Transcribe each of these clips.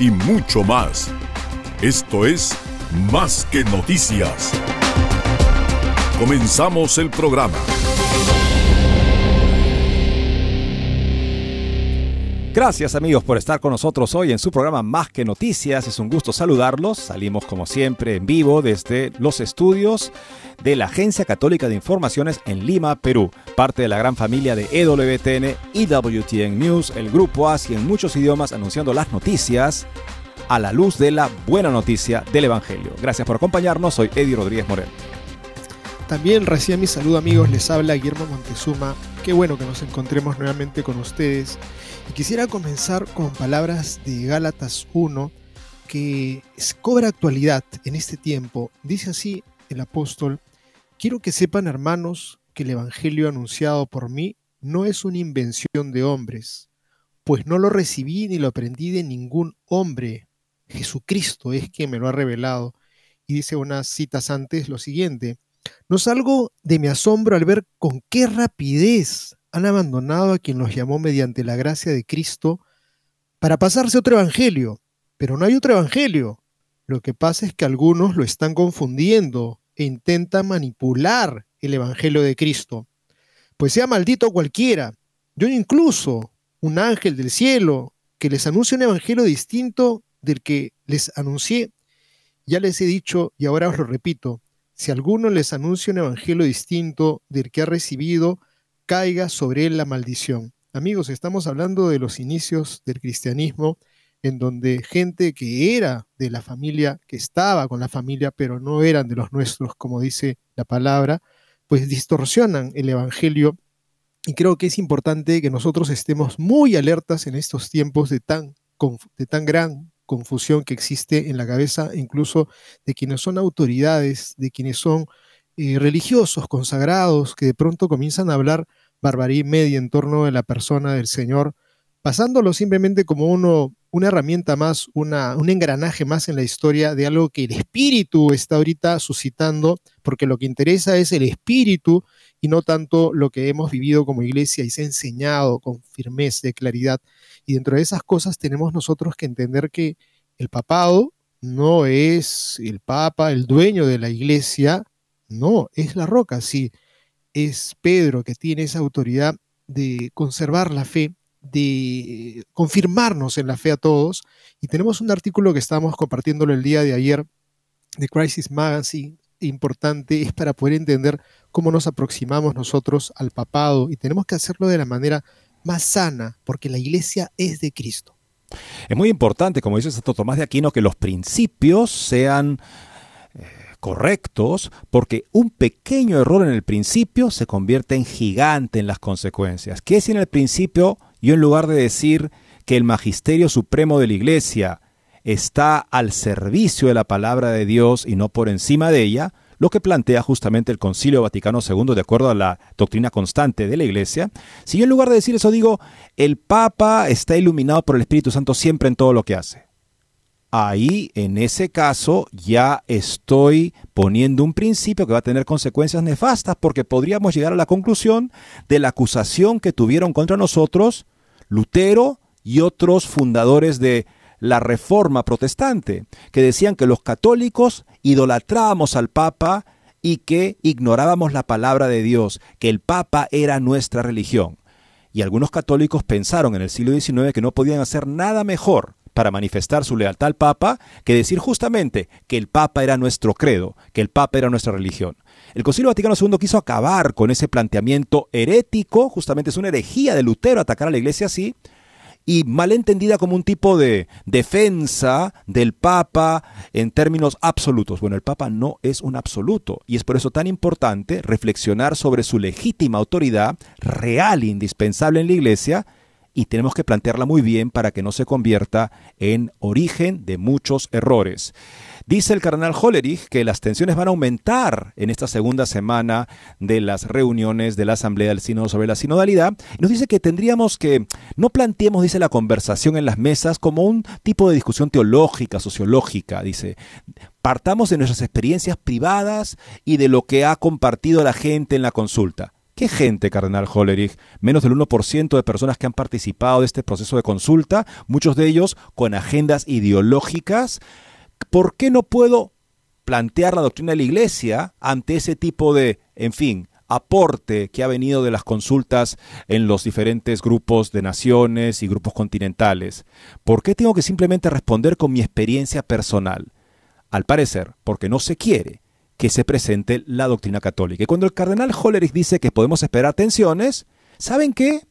y mucho más. Esto es Más que Noticias. Comenzamos el programa. Gracias amigos por estar con nosotros hoy en su programa Más que Noticias. Es un gusto saludarlos. Salimos como siempre en vivo desde los estudios de la Agencia Católica de Informaciones en Lima, Perú, parte de la gran familia de EWTN y WTN News, el grupo ASI en muchos idiomas anunciando las noticias a la luz de la buena noticia del Evangelio. Gracias por acompañarnos, soy Eddie Rodríguez Morel. También recién mi saludo amigos, les habla Guillermo Montezuma. Qué bueno que nos encontremos nuevamente con ustedes. Y quisiera comenzar con palabras de Gálatas 1 que cobra actualidad en este tiempo. Dice así el apóstol, quiero que sepan hermanos que el Evangelio anunciado por mí no es una invención de hombres, pues no lo recibí ni lo aprendí de ningún hombre. Jesucristo es quien me lo ha revelado. Y dice unas citas antes lo siguiente, no salgo de mi asombro al ver con qué rapidez han abandonado a quien los llamó mediante la gracia de Cristo para pasarse otro evangelio. Pero no hay otro evangelio. Lo que pasa es que algunos lo están confundiendo e intentan manipular el evangelio de Cristo. Pues sea maldito cualquiera. Yo incluso, un ángel del cielo, que les anuncie un evangelio distinto del que les anuncié. Ya les he dicho y ahora os lo repito, si alguno les anuncia un evangelio distinto del que ha recibido, caiga sobre él la maldición. Amigos, estamos hablando de los inicios del cristianismo, en donde gente que era de la familia, que estaba con la familia, pero no eran de los nuestros, como dice la palabra, pues distorsionan el Evangelio. Y creo que es importante que nosotros estemos muy alertas en estos tiempos de tan, de tan gran confusión que existe en la cabeza incluso de quienes son autoridades, de quienes son eh, religiosos, consagrados, que de pronto comienzan a hablar barbarie media en torno de la persona del Señor, pasándolo simplemente como uno, una herramienta más, una, un engranaje más en la historia de algo que el espíritu está ahorita suscitando, porque lo que interesa es el espíritu y no tanto lo que hemos vivido como iglesia y se ha enseñado con firmeza y claridad. Y dentro de esas cosas tenemos nosotros que entender que el papado no es el papa, el dueño de la iglesia, no, es la roca, sí, es Pedro que tiene esa autoridad de conservar la fe, de confirmarnos en la fe a todos. Y tenemos un artículo que estamos compartiéndolo el día de ayer de Crisis Magazine, importante, es para poder entender cómo nos aproximamos nosotros al papado y tenemos que hacerlo de la manera más sana, porque la iglesia es de Cristo. Es muy importante, como dice Santo Tomás de Aquino, que los principios sean eh, correctos, porque un pequeño error en el principio se convierte en gigante en las consecuencias. ¿Qué si en el principio yo en lugar de decir que el magisterio supremo de la iglesia está al servicio de la palabra de Dios y no por encima de ella, lo que plantea justamente el Concilio Vaticano II de acuerdo a la doctrina constante de la Iglesia. Si yo en lugar de decir eso digo, el Papa está iluminado por el Espíritu Santo siempre en todo lo que hace. Ahí, en ese caso, ya estoy poniendo un principio que va a tener consecuencias nefastas porque podríamos llegar a la conclusión de la acusación que tuvieron contra nosotros Lutero y otros fundadores de la reforma protestante, que decían que los católicos idolatrábamos al Papa y que ignorábamos la palabra de Dios, que el Papa era nuestra religión. Y algunos católicos pensaron en el siglo XIX que no podían hacer nada mejor para manifestar su lealtad al Papa que decir justamente que el Papa era nuestro credo, que el Papa era nuestra religión. El Concilio Vaticano II quiso acabar con ese planteamiento herético, justamente es una herejía de Lutero atacar a la iglesia así, y mal entendida como un tipo de defensa del Papa en términos absolutos. Bueno, el Papa no es un absoluto y es por eso tan importante reflexionar sobre su legítima autoridad real e indispensable en la Iglesia y tenemos que plantearla muy bien para que no se convierta en origen de muchos errores. Dice el cardenal Hollerich que las tensiones van a aumentar en esta segunda semana de las reuniones de la Asamblea del Sínodo sobre la sinodalidad. nos dice que tendríamos que, no planteemos, dice, la conversación en las mesas como un tipo de discusión teológica, sociológica, dice. Partamos de nuestras experiencias privadas y de lo que ha compartido la gente en la consulta. ¿Qué gente, Cardenal Hollerich? Menos del 1% de personas que han participado de este proceso de consulta, muchos de ellos con agendas ideológicas. ¿Por qué no puedo plantear la doctrina de la Iglesia ante ese tipo de, en fin, aporte que ha venido de las consultas en los diferentes grupos de naciones y grupos continentales? ¿Por qué tengo que simplemente responder con mi experiencia personal? Al parecer, porque no se quiere que se presente la doctrina católica. Y cuando el cardenal Hollerich dice que podemos esperar tensiones, ¿saben qué?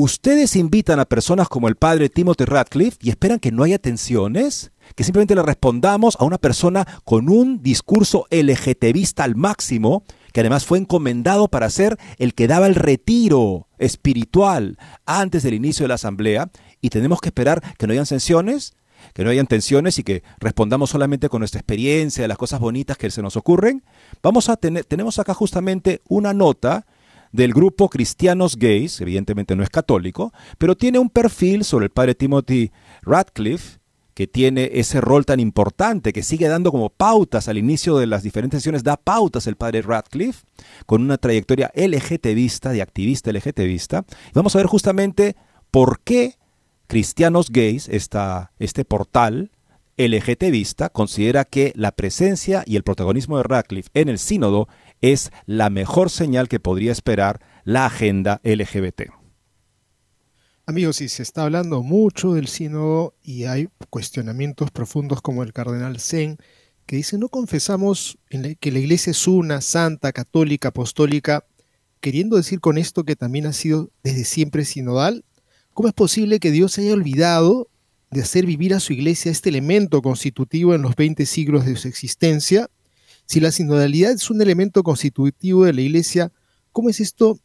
Ustedes invitan a personas como el padre Timothy Radcliffe y esperan que no haya tensiones, que simplemente le respondamos a una persona con un discurso LGTBista al máximo, que además fue encomendado para ser el que daba el retiro espiritual antes del inicio de la asamblea, y tenemos que esperar que no hayan tensiones que no hayan tensiones y que respondamos solamente con nuestra experiencia de las cosas bonitas que se nos ocurren, vamos a tener, tenemos acá justamente una nota del grupo Cristianos Gays, evidentemente no es católico, pero tiene un perfil sobre el padre Timothy Radcliffe, que tiene ese rol tan importante, que sigue dando como pautas al inicio de las diferentes sesiones, da pautas el padre Radcliffe, con una trayectoria LGTBista, de activista LGTBista. vamos a ver justamente por qué Cristianos Gays, este portal LGTBista, considera que la presencia y el protagonismo de Radcliffe en el sínodo es la mejor señal que podría esperar la agenda LGBT. Amigos, si se está hablando mucho del sínodo y hay cuestionamientos profundos como el cardenal Zen, que dice, no confesamos que la iglesia es una, santa, católica, apostólica, queriendo decir con esto que también ha sido desde siempre sinodal, ¿Cómo es posible que Dios haya olvidado de hacer vivir a su iglesia este elemento constitutivo en los 20 siglos de su existencia? Si la sinodalidad es un elemento constitutivo de la iglesia, ¿cómo es esto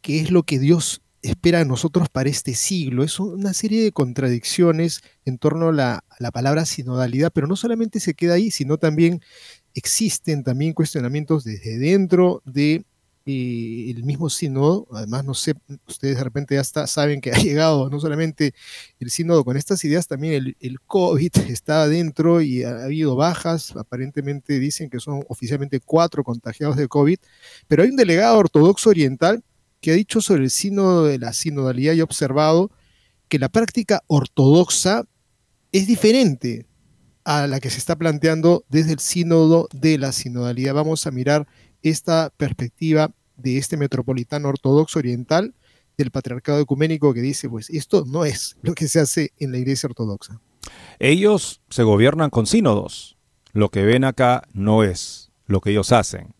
que es lo que Dios espera de nosotros para este siglo? Es una serie de contradicciones en torno a la, a la palabra sinodalidad, pero no solamente se queda ahí, sino también existen también cuestionamientos desde dentro de el mismo sínodo, además no sé, ustedes de repente ya está, saben que ha llegado no solamente el sínodo con estas ideas, también el, COVID está adentro y ha, habido bajas, aparentemente dicen que son oficialmente cuatro contagiados de COVID, pero hay un delegado ortodoxo oriental que ha dicho sobre el sínodo de la sinodalidad y observado que la práctica ortodoxa es diferente a la que se está planteando desde el sínodo de la sinodalidad. Vamos a mirar esta perspectiva de este metropolitano ortodoxo oriental del patriarcado ecuménico que dice, pues esto no es lo que se hace en la iglesia ortodoxa. Ellos se gobiernan con sínodos. Lo que ven acá no es lo que ellos hacen.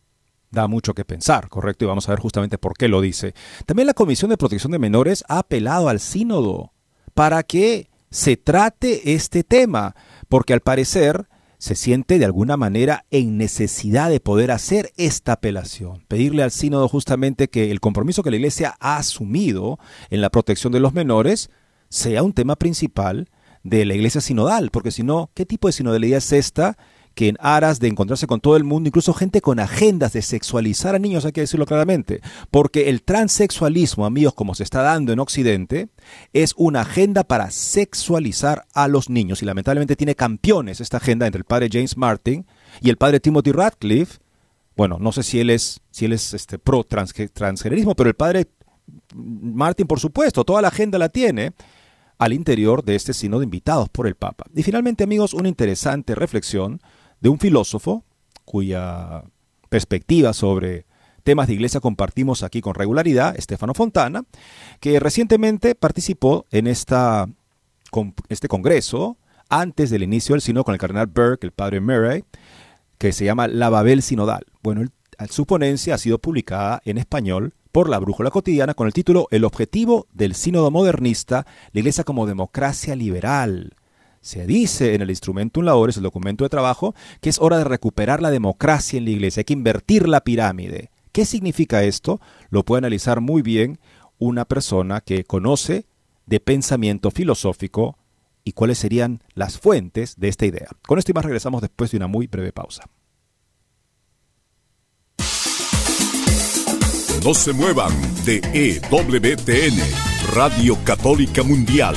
Da mucho que pensar, ¿correcto? Y vamos a ver justamente por qué lo dice. También la Comisión de Protección de Menores ha apelado al sínodo para que se trate este tema, porque al parecer se siente de alguna manera en necesidad de poder hacer esta apelación, pedirle al sínodo justamente que el compromiso que la Iglesia ha asumido en la protección de los menores sea un tema principal de la Iglesia sinodal, porque si no, ¿qué tipo de sinodalidad es esta que en aras de encontrarse con todo el mundo, incluso gente con agendas de sexualizar a niños, hay que decirlo claramente, porque el transexualismo, amigos, como se está dando en Occidente, es una agenda para sexualizar a los niños y lamentablemente tiene campeones esta agenda entre el padre James Martin y el padre Timothy Radcliffe. Bueno, no sé si él es, si él es este, pro transgenerismo, pero el padre Martin, por supuesto, toda la agenda la tiene al interior de este sínodo invitados por el Papa. Y finalmente, amigos, una interesante reflexión de un filósofo cuya perspectiva sobre temas de iglesia compartimos aquí con regularidad, Estefano Fontana, que recientemente participó en esta este congreso, antes del inicio del sino con el cardenal Burke, el padre Murray, que se llama La Babel Sinodal. Bueno, su ponencia ha sido publicada en español por la Brújula Cotidiana con el título El objetivo del sínodo modernista, la Iglesia como democracia liberal. Se dice en el Instrumentum Labores, el documento de trabajo, que es hora de recuperar la democracia en la Iglesia, hay que invertir la pirámide. ¿Qué significa esto? Lo puede analizar muy bien una persona que conoce de pensamiento filosófico y cuáles serían las fuentes de esta idea. Con esto y más regresamos después de una muy breve pausa. No se muevan de EWTN, Radio Católica Mundial.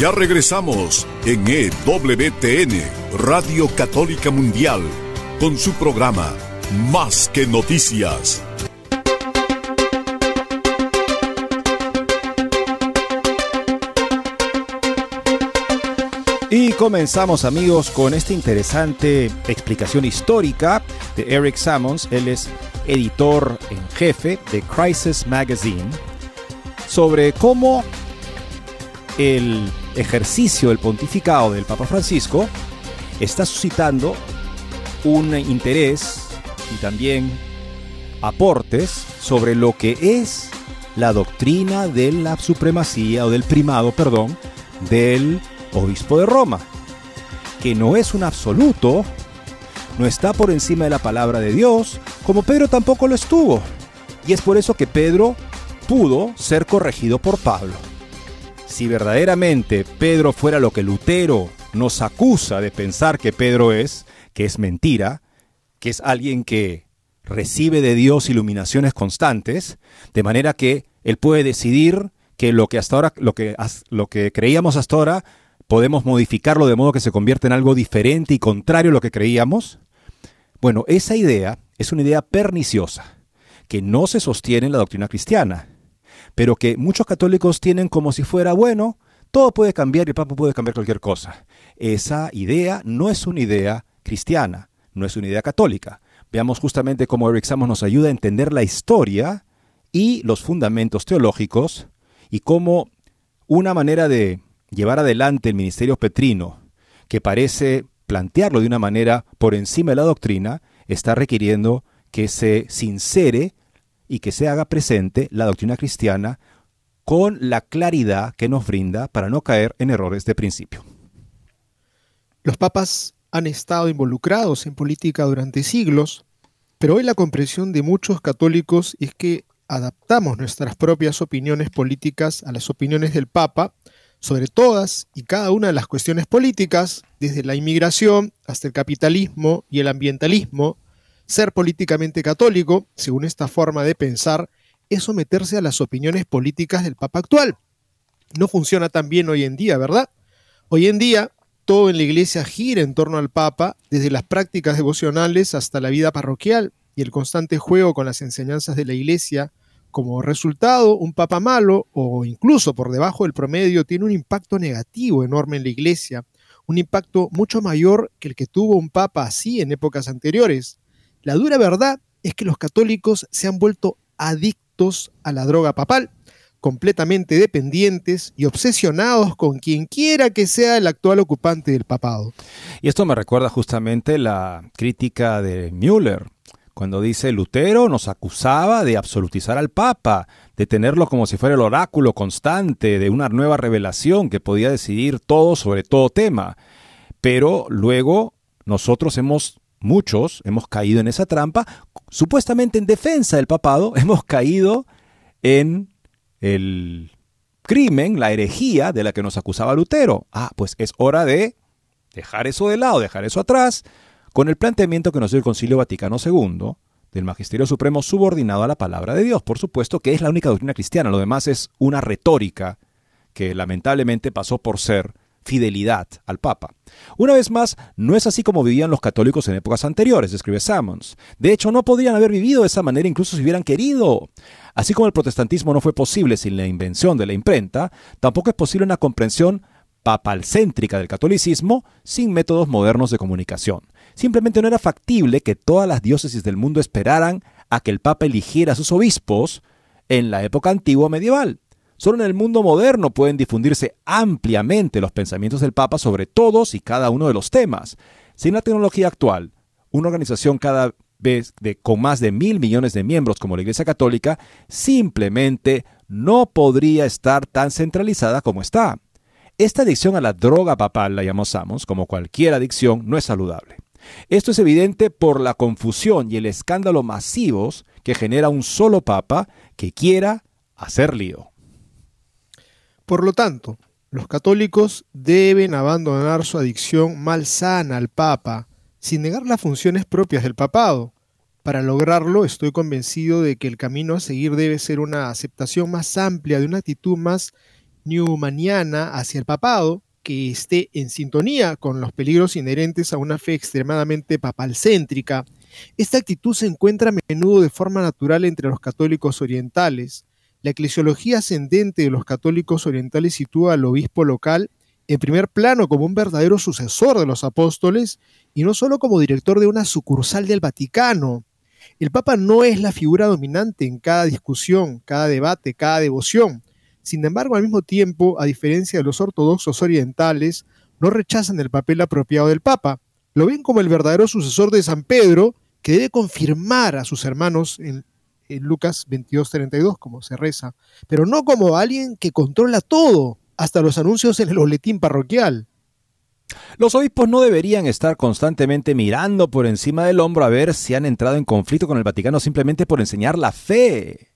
Ya regresamos en EWTN, Radio Católica Mundial, con su programa Más que Noticias. Y comenzamos amigos con esta interesante explicación histórica de Eric Sammons. Él es editor en jefe de Crisis Magazine sobre cómo el ejercicio del pontificado del Papa Francisco está suscitando un interés y también aportes sobre lo que es la doctrina de la supremacía o del primado, perdón, del obispo de Roma, que no es un absoluto, no está por encima de la palabra de Dios, como Pedro tampoco lo estuvo. Y es por eso que Pedro pudo ser corregido por Pablo si verdaderamente Pedro fuera lo que Lutero nos acusa de pensar que Pedro es, que es mentira, que es alguien que recibe de Dios iluminaciones constantes, de manera que él puede decidir que lo que hasta ahora, lo que, lo que creíamos hasta ahora, podemos modificarlo de modo que se convierta en algo diferente y contrario a lo que creíamos. Bueno, esa idea es una idea perniciosa, que no se sostiene en la doctrina cristiana pero que muchos católicos tienen como si fuera, bueno, todo puede cambiar y el Papa puede cambiar cualquier cosa. Esa idea no es una idea cristiana, no es una idea católica. Veamos justamente cómo Eric Samos nos ayuda a entender la historia y los fundamentos teológicos y cómo una manera de llevar adelante el ministerio petrino, que parece plantearlo de una manera por encima de la doctrina, está requiriendo que se sincere y que se haga presente la doctrina cristiana con la claridad que nos brinda para no caer en errores de principio. Los papas han estado involucrados en política durante siglos, pero hoy la comprensión de muchos católicos es que adaptamos nuestras propias opiniones políticas a las opiniones del Papa sobre todas y cada una de las cuestiones políticas, desde la inmigración hasta el capitalismo y el ambientalismo, ser políticamente católico, según esta forma de pensar, es someterse a las opiniones políticas del Papa actual. No funciona tan bien hoy en día, ¿verdad? Hoy en día, todo en la iglesia gira en torno al Papa, desde las prácticas devocionales hasta la vida parroquial y el constante juego con las enseñanzas de la iglesia. Como resultado, un papa malo o incluso por debajo del promedio tiene un impacto negativo enorme en la iglesia, un impacto mucho mayor que el que tuvo un papa así en épocas anteriores. La dura verdad es que los católicos se han vuelto adictos a la droga papal. completamente dependientes y obsesionados con quien quiera que sea el actual ocupante del papado. Y esto me recuerda justamente la crítica de Müller, cuando dice Lutero nos acusaba de absolutizar al Papa, de tenerlo como si fuera el oráculo constante de una nueva revelación que podía decidir todo sobre todo tema. Pero luego nosotros hemos, muchos, hemos caído en esa trampa, supuestamente en defensa del papado, hemos caído en el crimen, la herejía de la que nos acusaba Lutero. Ah, pues es hora de dejar eso de lado, dejar eso atrás, con el planteamiento que nos dio el Concilio Vaticano II del Magisterio Supremo subordinado a la palabra de Dios, por supuesto, que es la única doctrina cristiana, lo demás es una retórica que lamentablemente pasó por ser fidelidad al Papa. Una vez más, no es así como vivían los católicos en épocas anteriores, escribe Sammons. De hecho, no podrían haber vivido de esa manera incluso si hubieran querido. Así como el protestantismo no fue posible sin la invención de la imprenta, tampoco es posible una comprensión papalcéntrica del catolicismo sin métodos modernos de comunicación. Simplemente no era factible que todas las diócesis del mundo esperaran a que el Papa eligiera a sus obispos en la época antigua medieval. Solo en el mundo moderno pueden difundirse ampliamente los pensamientos del Papa sobre todos y cada uno de los temas. Sin la tecnología actual, una organización cada vez con más de mil millones de miembros como la Iglesia Católica simplemente no podría estar tan centralizada como está. Esta adicción a la droga papal, la llamamos como cualquier adicción, no es saludable. Esto es evidente por la confusión y el escándalo masivos que genera un solo papa que quiera hacer lío. Por lo tanto, los católicos deben abandonar su adicción malsana al Papa, sin negar las funciones propias del papado. Para lograrlo, estoy convencido de que el camino a seguir debe ser una aceptación más amplia de una actitud más newmaniana hacia el papado, que esté en sintonía con los peligros inherentes a una fe extremadamente papalcéntrica. Esta actitud se encuentra a menudo de forma natural entre los católicos orientales, la eclesiología ascendente de los católicos orientales sitúa al obispo local en primer plano como un verdadero sucesor de los apóstoles y no solo como director de una sucursal del Vaticano. El Papa no es la figura dominante en cada discusión, cada debate, cada devoción. Sin embargo, al mismo tiempo, a diferencia de los ortodoxos orientales, no rechazan el papel apropiado del Papa. Lo ven como el verdadero sucesor de San Pedro, que debe confirmar a sus hermanos en, en Lucas 22:32, como se reza, pero no como alguien que controla todo, hasta los anuncios en el boletín parroquial. Los obispos no deberían estar constantemente mirando por encima del hombro a ver si han entrado en conflicto con el Vaticano simplemente por enseñar la fe.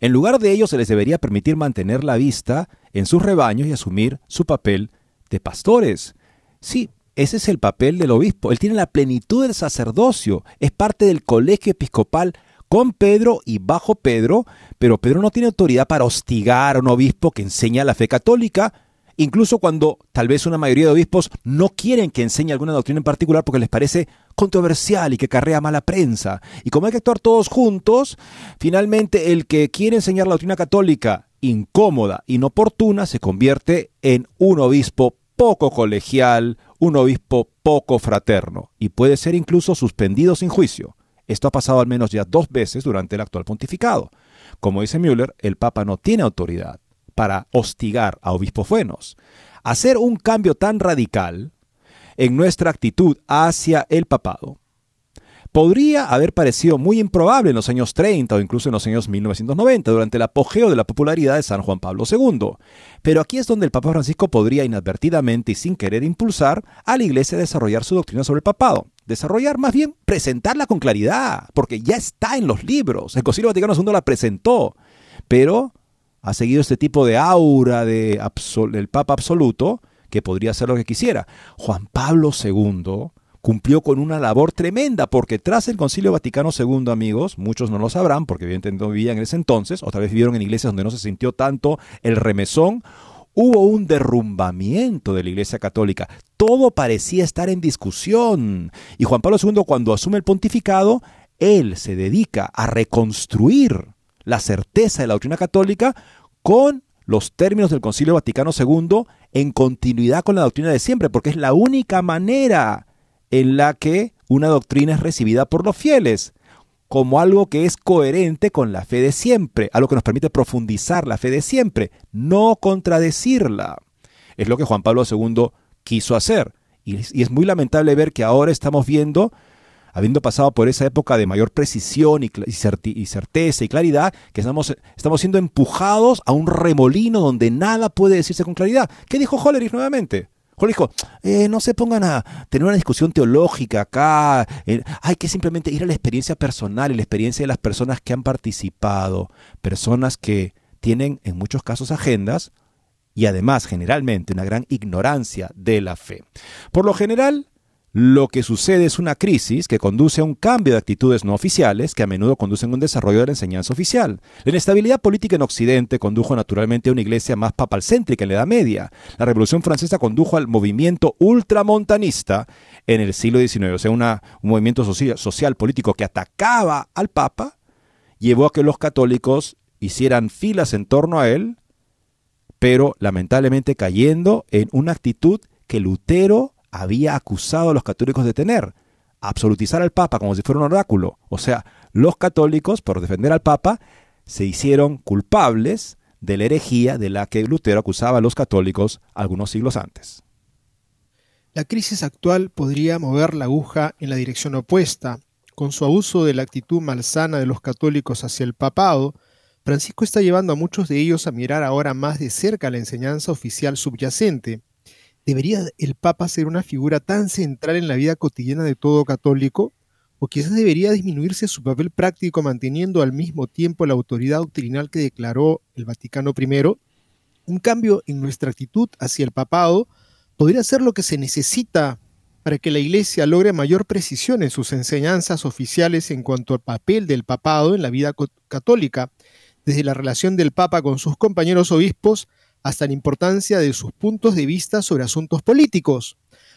En lugar de ello, se les debería permitir mantener la vista en sus rebaños y asumir su papel de pastores. Sí, ese es el papel del obispo. Él tiene la plenitud del sacerdocio, es parte del colegio episcopal con Pedro y bajo Pedro, pero Pedro no tiene autoridad para hostigar a un obispo que enseña la fe católica, incluso cuando tal vez una mayoría de obispos no quieren que enseñe alguna doctrina en particular porque les parece controversial y que carrea mala prensa. Y como hay que actuar todos juntos, finalmente el que quiere enseñar la doctrina católica incómoda, inoportuna, se convierte en un obispo poco colegial, un obispo poco fraterno, y puede ser incluso suspendido sin juicio. Esto ha pasado al menos ya dos veces durante el actual pontificado. Como dice Müller, el Papa no tiene autoridad para hostigar a obispos buenos. Hacer un cambio tan radical en nuestra actitud hacia el papado podría haber parecido muy improbable en los años 30 o incluso en los años 1990, durante el apogeo de la popularidad de San Juan Pablo II. Pero aquí es donde el Papa Francisco podría inadvertidamente y sin querer impulsar a la Iglesia a desarrollar su doctrina sobre el papado. Desarrollar, más bien presentarla con claridad, porque ya está en los libros. El Concilio Vaticano II la presentó, pero ha seguido este tipo de aura de del Papa absoluto que podría hacer lo que quisiera. Juan Pablo II cumplió con una labor tremenda, porque tras el Concilio Vaticano II, amigos, muchos no lo sabrán, porque evidentemente no vivían en ese entonces, otra vez vivieron en iglesias donde no se sintió tanto el remesón, hubo un derrumbamiento de la Iglesia Católica. Todo parecía estar en discusión. Y Juan Pablo II, cuando asume el pontificado, él se dedica a reconstruir la certeza de la doctrina católica con los términos del Concilio Vaticano II en continuidad con la doctrina de siempre, porque es la única manera en la que una doctrina es recibida por los fieles, como algo que es coherente con la fe de siempre, algo que nos permite profundizar la fe de siempre, no contradecirla. Es lo que Juan Pablo II quiso hacer. Y es, muy lamentable ver que ahora estamos viendo, habiendo pasado por esa época de mayor precisión y, certeza y claridad, que estamos, estamos siendo empujados a un remolino donde nada puede decirse con claridad. ¿Qué dijo Hollerich nuevamente? Hollerich dijo, eh, no se pongan a tener una discusión teológica acá, eh, hay que simplemente ir a la experiencia personal y la experiencia de las personas que han participado, personas que tienen en muchos casos agendas y además generalmente una gran ignorancia de la fe. Por lo general, lo que sucede es una crisis que conduce a un cambio de actitudes no oficiales que a menudo conducen a un desarrollo de la enseñanza oficial. La inestabilidad política en Occidente condujo naturalmente a una iglesia más papalcéntrica en la Edad Media. La Revolución Francesa condujo al movimiento ultramontanista en el siglo XIX, o sea, un movimiento social, social político que atacaba al Papa, llevó a que los católicos hicieran filas en torno a él pero lamentablemente cayendo en una actitud que Lutero había acusado a los católicos de tener, absolutizar al Papa como si fuera un oráculo. O sea, los católicos, por defender al Papa, se hicieron culpables de la herejía de la que Lutero acusaba a los católicos algunos siglos antes. La crisis actual podría mover la aguja en la dirección opuesta. Con su abuso de la actitud malsana de los católicos hacia el papado, Francisco está llevando a muchos de ellos a mirar ahora más de cerca la enseñanza oficial subyacente. ¿Debería el Papa ser una figura tan central en la vida cotidiana de todo católico? ¿O quizás debería disminuirse su papel práctico manteniendo al mismo tiempo la autoridad doctrinal que declaró el Vaticano I? Un cambio en nuestra actitud hacia el papado podría ser lo que se necesita para que la Iglesia logre mayor precisión en sus enseñanzas oficiales en cuanto al papel del papado en la vida católica desde la relación del Papa con sus compañeros obispos hasta la importancia de sus puntos de vista sobre asuntos políticos.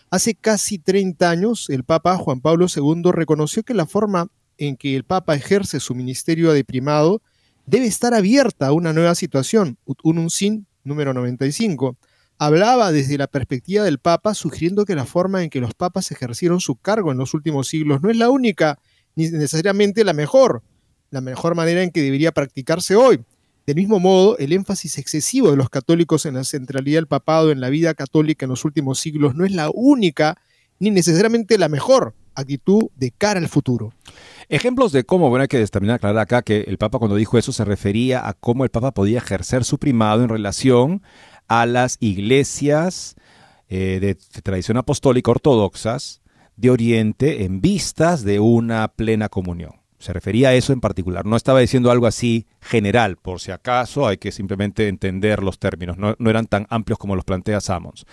Hace casi 30 años, el Papa Juan Pablo II reconoció que la forma en que el Papa ejerce su ministerio de primado debe estar abierta a una nueva situación, Unum Sin número 95. Hablaba desde la perspectiva del Papa, sugiriendo que la forma en que los papas ejercieron su cargo en los últimos siglos no es la única, ni necesariamente la mejor, la mejor manera en que debería practicarse hoy. Del mismo modo, el énfasis excesivo de los católicos en la centralidad del papado en la vida católica en los últimos siglos no es la única ni necesariamente la mejor actitud de cara al futuro. Ejemplos de cómo, bueno, hay que también aclarar acá que el Papa cuando dijo eso se refería a cómo el Papa podía ejercer su primado en relación a las iglesias eh, de tradición apostólica ortodoxas de Oriente en vistas de una plena comunión. Se refería a eso en particular. No estaba diciendo algo así general, por si acaso hay que simplemente entender los términos. No, eran tan amplios como los plantea Sammons.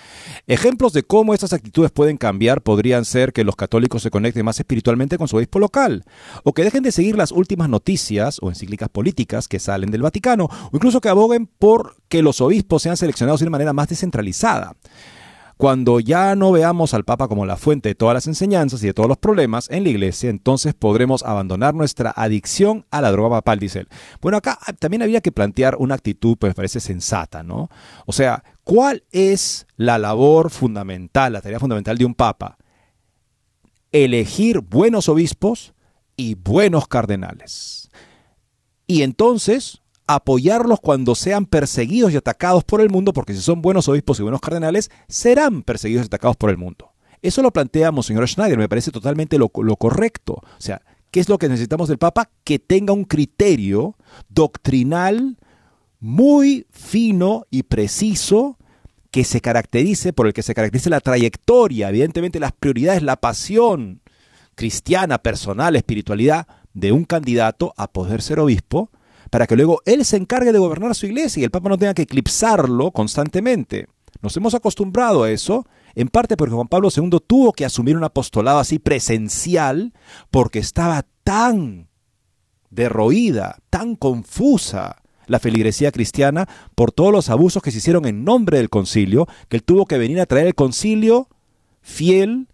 Ejemplos de cómo estas actitudes pueden cambiar podrían ser que los católicos se conecten más espiritualmente con su obispo local, o que dejen de seguir las últimas noticias o encíclicas políticas que salen del Vaticano, o incluso que aboguen por que los obispos sean seleccionados de una manera más descentralizada. Cuando ya no veamos al Papa como la fuente de todas las enseñanzas y de todos los problemas en la iglesia, entonces podremos abandonar nuestra adicción a la droga papal, dice él. Bueno, acá también había que plantear una actitud, pues parece sensata, ¿no? O sea, ¿cuál es la labor fundamental, la tarea fundamental de un Papa? Elegir buenos obispos y buenos cardenales. Y entonces apoyarlos cuando sean perseguidos y atacados por el mundo, porque si son buenos obispos y buenos cardenales, serán perseguidos y atacados por el mundo. Eso lo plantea Monseñor Schneider, me parece totalmente lo, lo correcto. O sea, ¿qué es lo que necesitamos del Papa? Que tenga un criterio doctrinal muy fino y preciso que se caracterice, por el que se caracterice la trayectoria, evidentemente las prioridades, la pasión cristiana, personal, espiritualidad de un candidato a poder ser obispo, para que luego él se encargue de gobernar su iglesia y el Papa no tenga que eclipsarlo constantemente. Nos hemos acostumbrado a eso, en parte porque Juan Pablo II tuvo que asumir un apostolado así presencial porque estaba tan derroída, tan confusa la feligresía cristiana por todos los abusos que se hicieron en nombre del concilio, que él tuvo que venir a traer el concilio fiel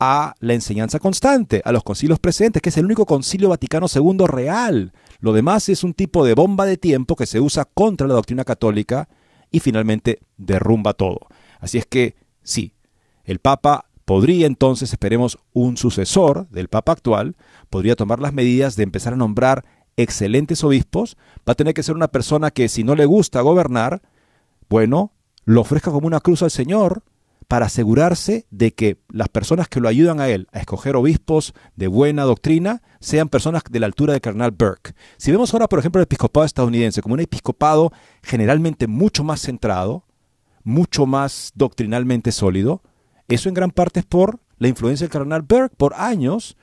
a la enseñanza constante, a los concilios precedentes, que es el único concilio Vaticano II real. Lo demás es un tipo de bomba de tiempo que se usa contra la doctrina católica y finalmente derrumba todo. Así es que sí, el Papa podría entonces, esperemos, un sucesor del Papa actual, podría tomar las medidas de empezar a nombrar excelentes obispos, va a tener que ser una persona que si no le gusta gobernar, bueno, lo ofrezca como una cruz al Señor para asegurarse de que las personas que lo ayudan a él a escoger obispos de buena doctrina sean personas de la altura de Carnal Burke. Si vemos ahora, por ejemplo, el episcopado estadounidense como un episcopado generalmente mucho más centrado, mucho más doctrinalmente sólido, eso en gran parte es por la influencia del Carnal Burke por años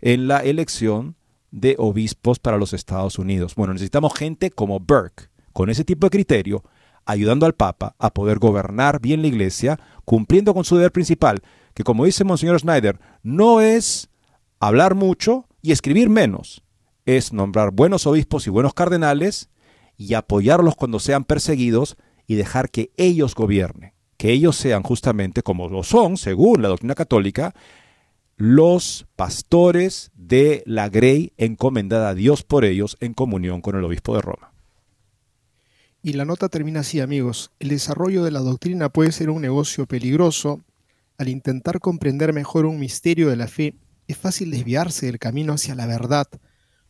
en la elección de obispos para los Estados Unidos. Bueno, necesitamos gente como Burke, con ese tipo de criterio, ayudando al Papa a poder gobernar bien la Iglesia, cumpliendo con su deber principal, que como dice Monseñor Schneider, no es hablar mucho y escribir menos, es nombrar buenos obispos y buenos cardenales y apoyarlos cuando sean perseguidos y dejar que ellos gobiernen, que ellos sean justamente como lo son, según la doctrina católica, los pastores de la Grey encomendada a Dios por ellos en comunión con el obispo de Roma. Y la nota termina así, amigos. El desarrollo de la doctrina puede ser un negocio peligroso. Al intentar comprender mejor un misterio de la fe, es fácil desviarse del camino hacia la verdad.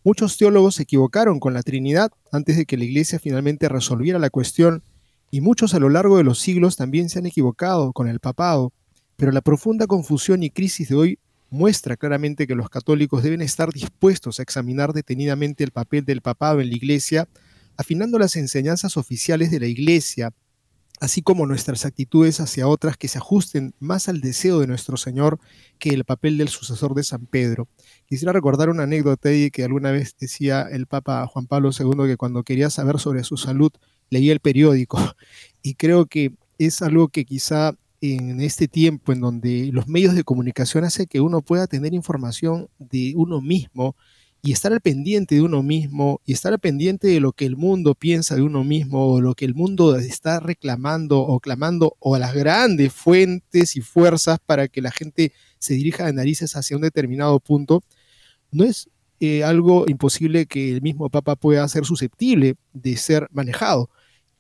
Muchos teólogos se equivocaron con la Trinidad antes de que la Iglesia finalmente resolviera la cuestión, y muchos a lo largo de los siglos también se han equivocado con el papado. Pero la profunda confusión y crisis de hoy muestra claramente que los católicos deben estar dispuestos a examinar detenidamente el papel del papado en la Iglesia afinando las enseñanzas oficiales de la Iglesia, así como nuestras actitudes hacia otras que se ajusten más al deseo de nuestro Señor que el papel del sucesor de San Pedro. Quisiera recordar una anécdota que alguna vez decía el Papa Juan Pablo II que cuando quería saber sobre su salud leía el periódico y creo que es algo que quizá en este tiempo en donde los medios de comunicación hace que uno pueda tener información de uno mismo y estar al pendiente de uno mismo y estar al pendiente de lo que el mundo piensa de uno mismo o lo que el mundo está reclamando o clamando o a las grandes fuentes y fuerzas para que la gente se dirija de narices hacia un determinado punto, no es eh, algo imposible que el mismo Papa pueda ser susceptible de ser manejado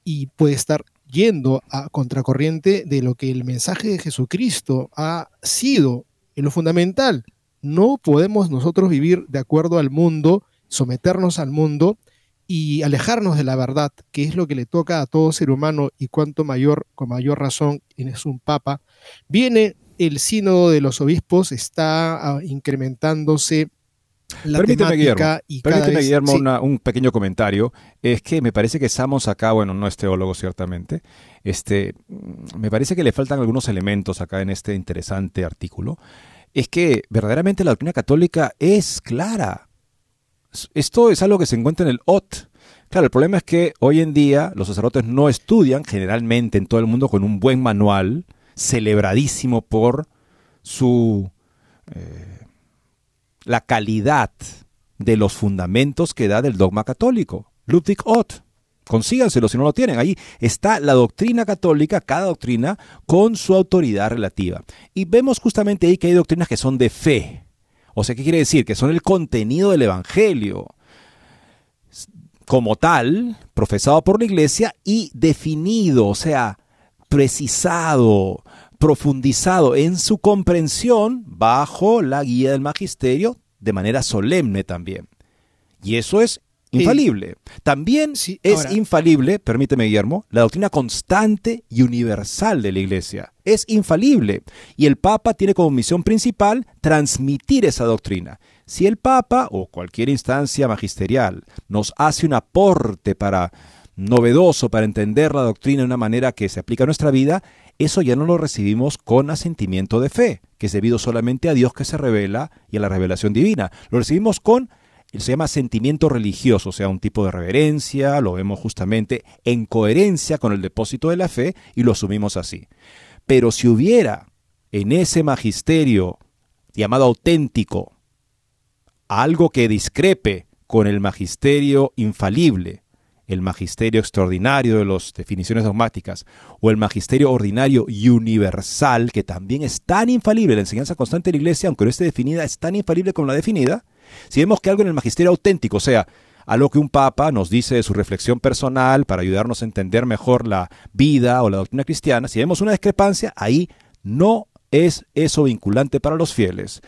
y puede estar yendo a contracorriente de lo que el mensaje de Jesucristo ha sido en lo fundamental no podemos nosotros vivir de acuerdo al mundo, someternos al mundo y alejarnos de la verdad, que es lo que le toca a todo ser humano y cuanto mayor, con mayor razón, es un papa. Viene el sínodo de los obispos, está ah, incrementándose la permíteme, Guillermo, y permíteme, Guillermo un pequeño comentario. Es que me parece que estamos acá, bueno, no es teólogo ciertamente, este, mm, me parece que le faltan algunos elementos acá en este interesante artículo es que verdaderamente la doctrina católica es clara. Esto es algo que se encuentra en el OT. Claro, el problema es que hoy en día los sacerdotes no estudian generalmente en todo el mundo con un buen manual, celebradísimo por su eh, la calidad de los fundamentos que da del dogma católico. Ludwig Ott consíganselo si no lo tienen. Ahí está la doctrina católica, cada doctrina, con su autoridad relativa. Y vemos justamente ahí que hay doctrinas que son de fe. O sea, ¿qué quiere decir? Que son el contenido del Evangelio como tal, profesado por la iglesia y definido, o sea, precisado, profundizado en su comprensión bajo la guía del magisterio de manera solemne también. Y eso es infalible. También es infalible, permíteme Guillermo, la doctrina constante y universal de la Iglesia. Es infalible. Y el Papa tiene como misión principal transmitir esa doctrina. Si el Papa o cualquier instancia magisterial nos hace un aporte para novedoso para entender la doctrina de una manera que se aplica a nuestra vida, eso ya no lo recibimos con asentimiento de fe, que es debido solamente a Dios que se revela y a la revelación divina. Lo recibimos con se llama sentimiento religioso, o sea, un tipo de reverencia, lo vemos justamente en coherencia con el depósito de la fe y lo asumimos así. Pero si hubiera en ese magisterio llamado auténtico algo que discrepe con el magisterio infalible, el magisterio extraordinario de las definiciones dogmáticas o el magisterio ordinario y universal, que también es tan infalible, la enseñanza constante de la Iglesia, aunque no esté definida, es tan infalible como la definida, si vemos que algo en el magisterio auténtico, o sea, algo que un papa nos dice de su reflexión personal para ayudarnos a entender mejor la vida o la doctrina cristiana, si vemos una discrepancia, ahí no ¿Es eso vinculante para los fieles?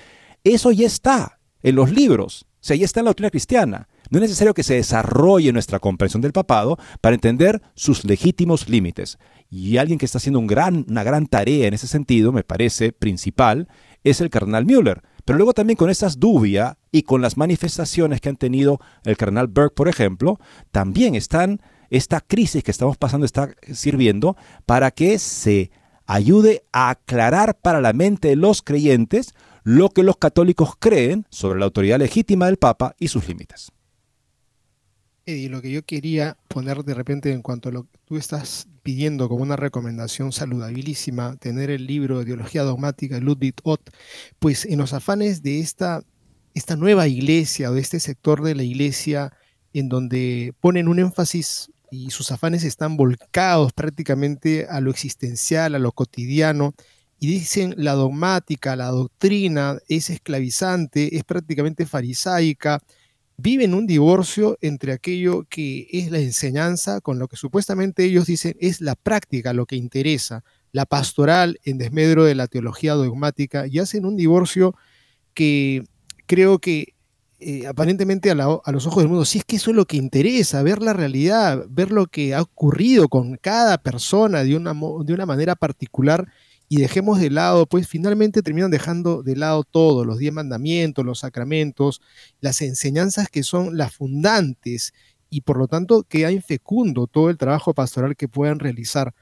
Eso ya está en los libros, o sea, ya está en la doctrina cristiana. No es necesario que se desarrolle nuestra comprensión del papado para entender sus legítimos límites. Y alguien que está haciendo una gran tarea en ese sentido, me parece principal, es el cardenal Müller. Pero luego también con esas dubias y con las manifestaciones que han tenido el cardenal Burke, por ejemplo, también están, esta crisis que estamos pasando está sirviendo para que se ayude a aclarar para la mente de los creyentes lo que los católicos creen sobre la autoridad legítima del Papa y sus límites. Eddie, lo que yo quería poner de repente en cuanto a lo que tú estás pidiendo como una recomendación saludabilísima, tener el libro de Teología Dogmática de Ludwig Ott, pues en los afanes de esta, esta nueva iglesia o de este sector de la iglesia en donde ponen un énfasis y sus afanes están volcados prácticamente a lo existencial, a lo cotidiano, y dicen la dogmática, la doctrina es esclavizante, es prácticamente farisaica, viven un divorcio entre aquello que es la enseñanza con lo que supuestamente ellos dicen es la práctica, lo que interesa, la pastoral en desmedro de la teología dogmática, y hacen un divorcio que creo que eh, aparentemente a, los ojos del mundo, si es que eso es lo que interesa, ver la realidad, ver lo que ha ocurrido con cada persona de una, de una manera particular y dejemos de lado, pues finalmente terminan dejando de lado todo, los diez mandamientos, los sacramentos, las enseñanzas que son las fundantes y por lo tanto queda infecundo todo el trabajo pastoral que puedan realizar.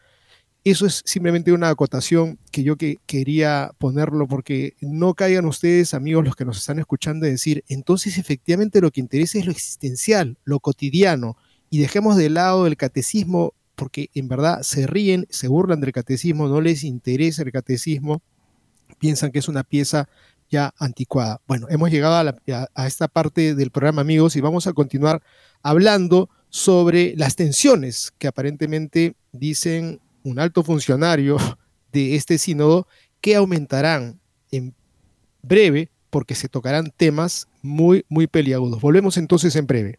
Eso es simplemente una acotación que yo que quería ponerlo porque no caigan ustedes, amigos, los que nos están escuchando, decir, entonces efectivamente lo que interesa es lo existencial, lo cotidiano, y dejemos de lado el catecismo porque en verdad se ríen, se burlan del catecismo, no les interesa el catecismo, piensan que es una pieza ya anticuada. Bueno, hemos llegado a, a esta parte del programa, amigos, y vamos a continuar hablando sobre las tensiones que aparentemente dicen un alto funcionario de este sínodo que aumentarán en breve porque se tocarán temas muy, muy peliagudos. Volvemos entonces en breve.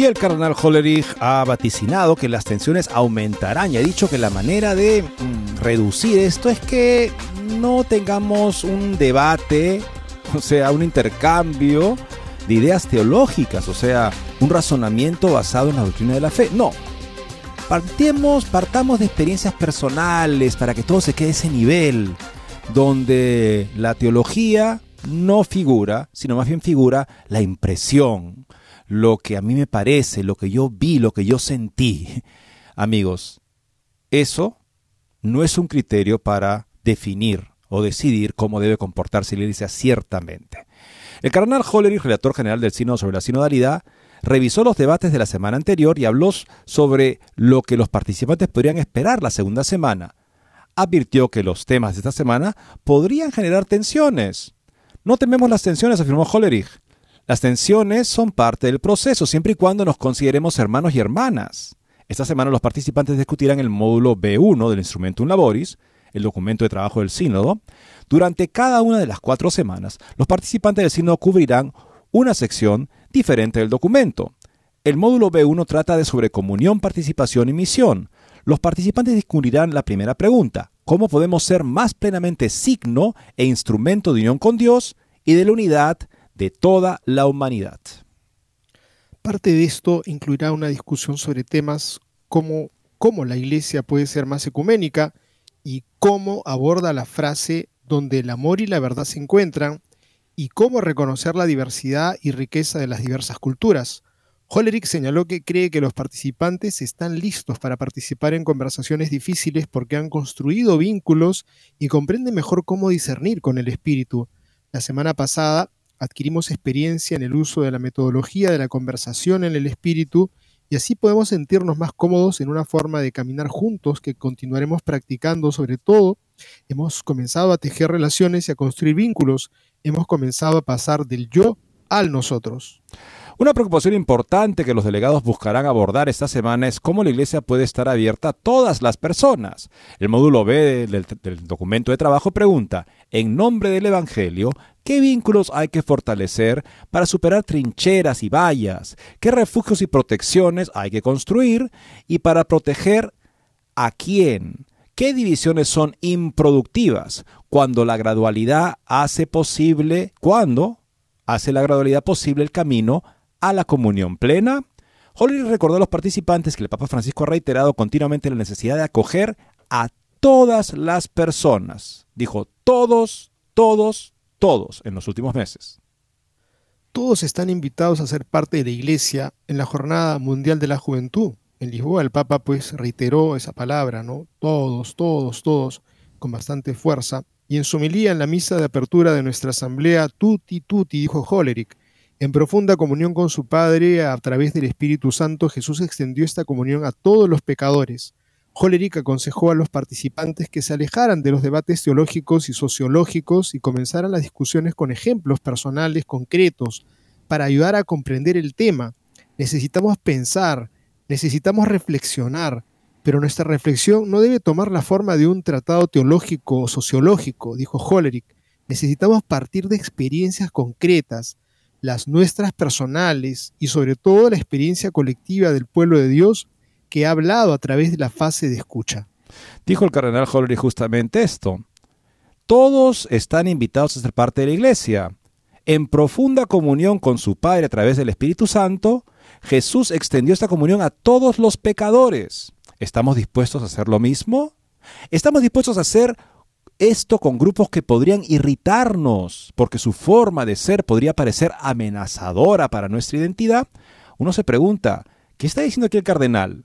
Y el cardenal Hollerich ha vaticinado que las tensiones aumentarán y ha dicho que la manera de mm, reducir esto es que no tengamos un debate, o sea, un intercambio de ideas teológicas, o sea, un razonamiento basado en la doctrina de la fe. No. Partamos de experiencias personales para que todo se quede a ese nivel, donde la teología no figura, sino más bien figura la impresión, lo que a mí me parece, lo que yo vi, lo que yo sentí. Amigos, eso no es un criterio para definir o decidir cómo debe comportarse la iglesia ciertamente. El cardenal Hollerich, relator general del Sínodo sobre la sinodalidad, revisó los debates de la semana anterior y habló sobre lo que los participantes podrían esperar la segunda semana. Advirtió que los temas de esta semana podrían generar tensiones. No tememos las tensiones, afirmó Hollerich. Las tensiones son parte del proceso, siempre y cuando nos consideremos hermanos y hermanas. Esta semana los participantes discutirán el módulo B1 del Instrumentum Laboris, el documento de trabajo del sínodo. Durante cada una de las cuatro semanas, los participantes del sínodo cubrirán una sección diferente del documento. El módulo B1 trata de sobre comunión, participación y misión. Los participantes discutirán la primera pregunta, ¿cómo podemos ser más plenamente signo e instrumento de unión con Dios y de la unidad de toda la humanidad? Parte de esto incluirá una discusión sobre temas como cómo la Iglesia puede ser más ecuménica y cómo aborda la frase donde el amor y la verdad se encuentran y cómo reconocer la diversidad y riqueza de las diversas culturas. Hollerich señaló que cree que los participantes están listos para participar en conversaciones difíciles porque han construido vínculos y comprenden mejor cómo discernir con el espíritu. La semana pasada adquirimos experiencia en el uso de la metodología de la conversación en el espíritu y así podemos sentirnos más cómodos en una forma de caminar juntos que continuaremos practicando. Sobre todo, hemos comenzado a tejer relaciones y a construir vínculos. Hemos comenzado a pasar del yo al nosotros. Una preocupación importante que los delegados buscarán abordar esta semana es cómo la Iglesia puede estar abierta a todas las personas. El módulo B del, del, documento de trabajo pregunta, en nombre del Evangelio, ¿qué vínculos hay que fortalecer para superar trincheras y vallas? ¿Qué refugios y protecciones hay que construir? Y para proteger a quién? ¿Qué divisiones son improductivas cuando la gradualidad hace posible, cuando hace la gradualidad posible el camino a la comunión plena. Holly recordó a los participantes que el Papa Francisco ha reiterado continuamente la necesidad de acoger a todas las personas. Dijo todos, todos, todos en los últimos meses. Todos están invitados a ser parte de la Iglesia en la Jornada Mundial de la Juventud. En Lisboa el Papa pues reiteró esa palabra, ¿no? Todos, todos, todos, con bastante fuerza. Y en su homilía en la misa de apertura de nuestra asamblea, tutti, tutti, dijo Hollerich, en profunda comunión con su Padre, a través del Espíritu Santo, Jesús extendió esta comunión a todos los pecadores. Hollerich aconsejó a los participantes que se alejaran de los debates teológicos y sociológicos y comenzaran las discusiones con ejemplos personales concretos para ayudar a comprender el tema. Necesitamos pensar, necesitamos reflexionar, pero nuestra reflexión no debe tomar la forma de un tratado teológico o sociológico, dijo Hollerich. Necesitamos partir de experiencias concretas, las nuestras personales y sobre todo la experiencia colectiva del pueblo de Dios que ha hablado a través de la fase de escucha. Dijo el cardenal Hollerich justamente esto. Todos están invitados a ser parte de la iglesia. En profunda comunión con su Padre a través del Espíritu Santo, Jesús extendió esta comunión a todos los pecadores. ¿Estamos dispuestos a hacer lo mismo? ¿Estamos dispuestos a ser esto con grupos que podrían irritarnos, porque su forma de ser podría parecer amenazadora para nuestra identidad, uno se pregunta, ¿qué está diciendo aquí el cardenal?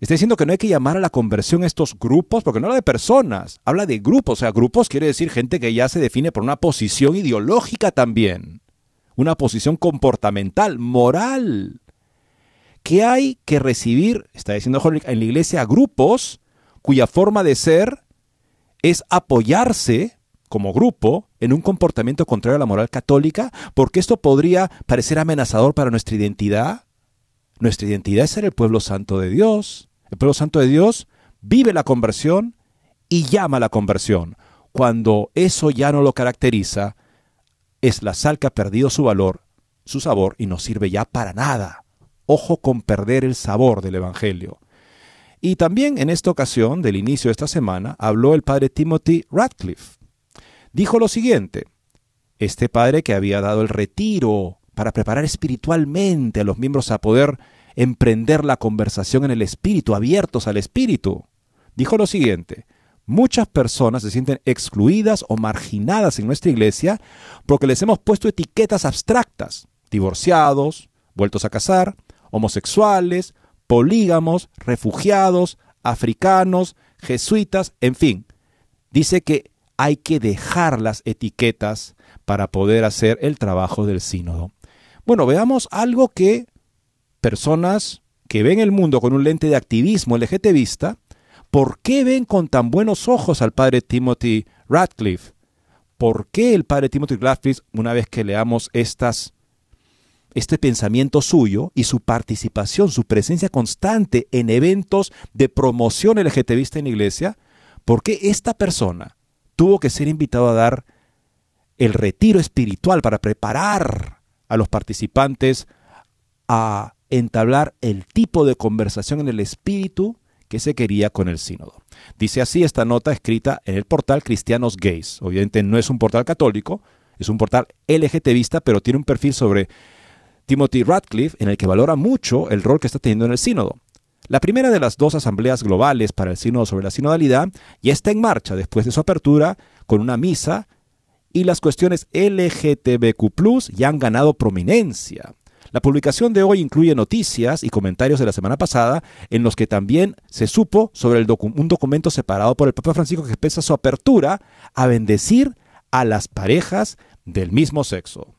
Está diciendo que no hay que llamar a la conversión a estos grupos, porque no habla de personas, habla de grupos. O sea, grupos quiere decir gente que ya se define por una posición ideológica también, una posición comportamental, moral. Que hay que recibir, está diciendo en la iglesia, grupos cuya forma de ser es apoyarse como grupo en un comportamiento contrario a la moral católica, porque esto podría parecer amenazador para nuestra identidad. Nuestra identidad es ser el pueblo santo de Dios. El pueblo santo de Dios vive la conversión y llama a la conversión. Cuando eso ya no lo caracteriza, es la sal que ha perdido su valor, su sabor y no sirve ya para nada. Ojo con perder el sabor del Evangelio. Y también en esta ocasión, del inicio de esta semana, habló el padre Timothy Radcliffe. Dijo lo siguiente, este padre que había dado el retiro para preparar espiritualmente a los miembros a poder emprender la conversación en el espíritu, abiertos al espíritu, dijo lo siguiente, muchas personas se sienten excluidas o marginadas en nuestra iglesia porque les hemos puesto etiquetas abstractas, divorciados, vueltos a casar, homosexuales, polígamos, refugiados, africanos, jesuitas, en fin. Dice que hay que dejar las etiquetas para poder hacer el trabajo del sínodo. Bueno, veamos algo que personas que ven el mundo con un lente de activismo LGTBista, ¿por qué ven con tan buenos ojos al padre Timothy Radcliffe? ¿Por qué el padre Timothy Radcliffe, una vez que leamos estas, este pensamiento suyo y su participación, su presencia constante en eventos de promoción LGTBista en la iglesia, por qué esta persona tuvo que ser invitado a dar el retiro espiritual para preparar a los participantes a entablar el tipo de conversación en el espíritu que se quería con el sínodo. Dice así esta nota escrita en el portal Cristianos Gays. Obviamente no es un portal católico, es un portal LGTBista, pero tiene un perfil sobre Timothy Radcliffe en el que valora mucho el rol que está teniendo en el sínodo. La primera de las dos asambleas globales para el sínodo sobre la sinodalidad ya está en marcha después de su apertura con una misa y las cuestiones LGTBQ ya han ganado prominencia. La publicación de hoy incluye noticias y comentarios de la semana pasada en los que también se supo sobre un documento separado por el Papa Francisco que expresa su apertura a bendecir a las parejas del mismo sexo.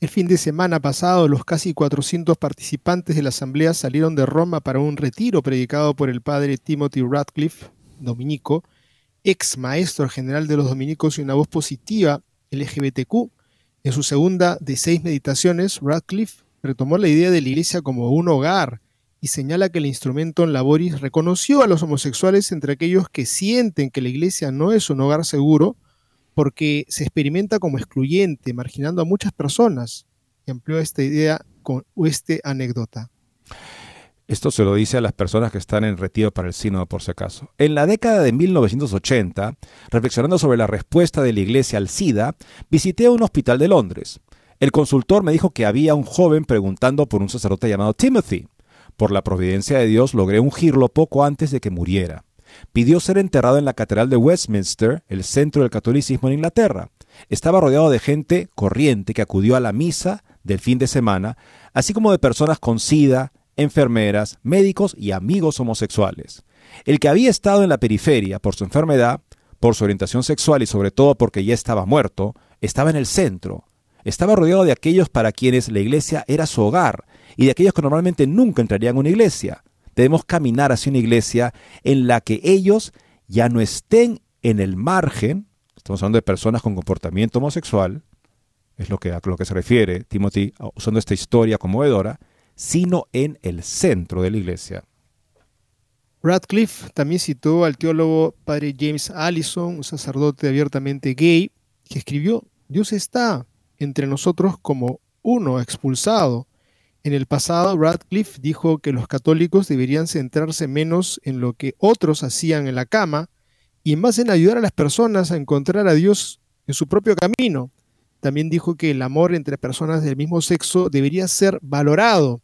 El fin de semana pasado, los casi 400 participantes de la asamblea salieron de Roma para un retiro predicado por el padre Timothy Radcliffe, dominico, ex maestro general de los dominicos y una voz positiva LGBTQ. En su segunda de seis meditaciones, Radcliffe retomó la idea de la iglesia como un hogar y señala que el instrumento en Laboris reconoció a los homosexuales entre aquellos que sienten que la iglesia no es un hogar seguro porque se experimenta como excluyente, marginando a muchas personas. Y amplió esta idea con esta anécdota. Esto se lo dice a las personas que están en retiro para el sínodo, por si acaso. En la década de 1980, reflexionando sobre la respuesta de la iglesia al SIDA, visité un hospital de Londres. El consultor me dijo que había un joven preguntando por un sacerdote llamado Timothy. Por la providencia de Dios logré ungirlo poco antes de que muriera. Pidió ser enterrado en la Catedral de Westminster, el centro del catolicismo en Inglaterra. Estaba rodeado de gente corriente que acudió a la misa del fin de semana, así como de personas con SIDA, enfermeras, médicos y amigos homosexuales. El que había estado en la periferia por su enfermedad, por su orientación sexual y sobre todo porque ya estaba muerto, estaba en el centro. Estaba rodeado de aquellos para quienes la iglesia era su hogar y de aquellos que normalmente nunca entrarían a una iglesia. Debemos caminar hacia una iglesia en la que ellos ya no estén en el margen, estamos hablando de personas con comportamiento homosexual, es lo que, a lo que se refiere Timothy usando esta historia conmovedora, sino en el centro de la iglesia. Radcliffe también citó al teólogo padre James Allison, un sacerdote abiertamente gay, que escribió, Dios está entre nosotros como uno expulsado. En el pasado, Radcliffe dijo que los católicos deberían centrarse menos en lo que otros hacían en la cama y más en ayudar a las personas a encontrar a Dios en su propio camino. También dijo que el amor entre personas del mismo sexo debería ser valorado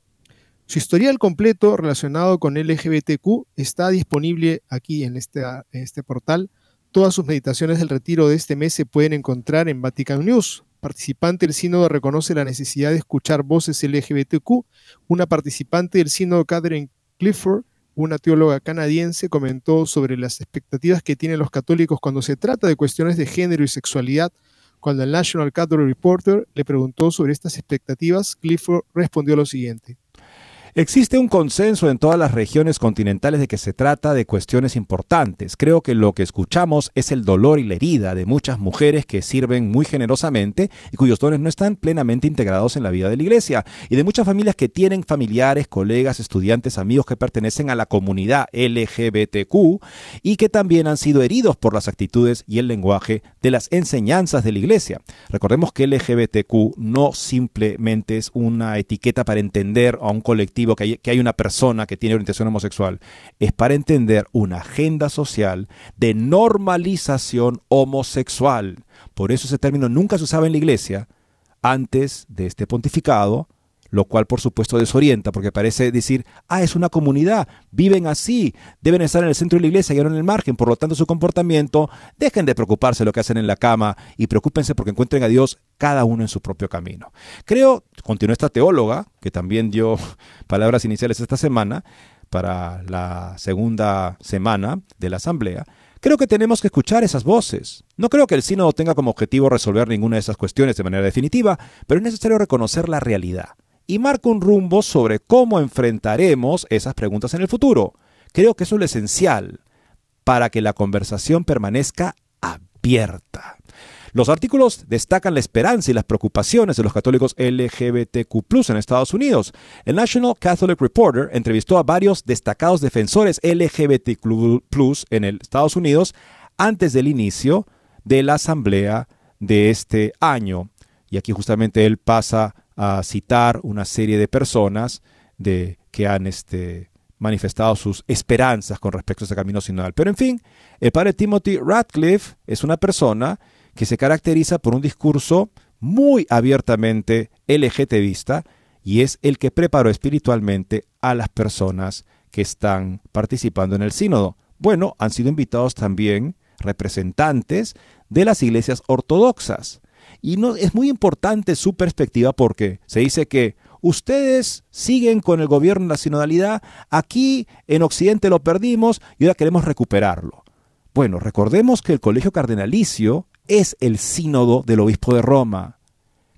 su historial completo relacionado con LGBTQ está disponible aquí en este, en este portal. Todas sus meditaciones del retiro de este mes se pueden encontrar en Vatican News. Participante del sínodo reconoce la necesidad de escuchar voces LGBTQ. Una participante del sínodo, Catherine Clifford, una teóloga canadiense, comentó sobre las expectativas que tienen los católicos cuando se trata de cuestiones de género y sexualidad. Cuando el National Catholic Reporter le preguntó sobre estas expectativas, Clifford respondió lo siguiente. Existe un consenso en todas las regiones continentales de que se trata de cuestiones importantes. Creo que lo que escuchamos es el dolor y la herida de muchas mujeres que sirven muy generosamente y cuyos dones no están plenamente integrados en la vida de la iglesia, y de muchas familias que tienen familiares, colegas, estudiantes, amigos que pertenecen a la comunidad LGBTQ y que también han sido heridos por las actitudes y el lenguaje de las enseñanzas de la iglesia. Recordemos que LGBTQ no simplemente es una etiqueta para entender a un colectivo que hay, una persona que tiene orientación homosexual, es para entender una agenda social de normalización homosexual. Por eso ese término nunca se usaba en la iglesia antes de este pontificado, lo cual por supuesto desorienta porque parece decir, ah, es una comunidad, viven así, deben estar en el centro de la iglesia y no en el margen, por lo tanto su comportamiento, dejen de preocuparse de lo que hacen en la cama y preocúpense porque encuentren a Dios cada uno en su propio camino. Creo, continuó esta teóloga, que también dio palabras iniciales esta semana, para la segunda semana de la asamblea, Creo que tenemos que escuchar esas voces. No creo que el sínodo tenga como objetivo resolver ninguna de esas cuestiones de manera definitiva, pero es necesario reconocer la realidad y marca un rumbo sobre cómo enfrentaremos esas preguntas en el futuro. Creo que eso es lo esencial para que la conversación permanezca abierta. Los artículos destacan la esperanza y las preocupaciones de los católicos LGBTQ en Estados Unidos. El National Catholic Reporter entrevistó a varios destacados defensores LGBTQ en Estados Unidos antes del inicio de la asamblea de este año. Y aquí justamente él pasa a citar una serie de personas de, que han este, manifestado sus esperanzas con respecto a este camino sinodal. Pero en fin, el padre Timothy Radcliffe es una persona que se caracteriza por un discurso muy abiertamente LGTBista y es el que preparó espiritualmente a las personas que están participando en el sínodo. Bueno, han sido invitados también representantes de las iglesias ortodoxas. Y no, es muy importante su perspectiva porque se dice que ustedes siguen con el gobierno de la sinodalidad, aquí en Occidente lo perdimos y ahora queremos recuperarlo. Bueno, recordemos que el colegio cardenalicio es el sínodo del obispo de Roma,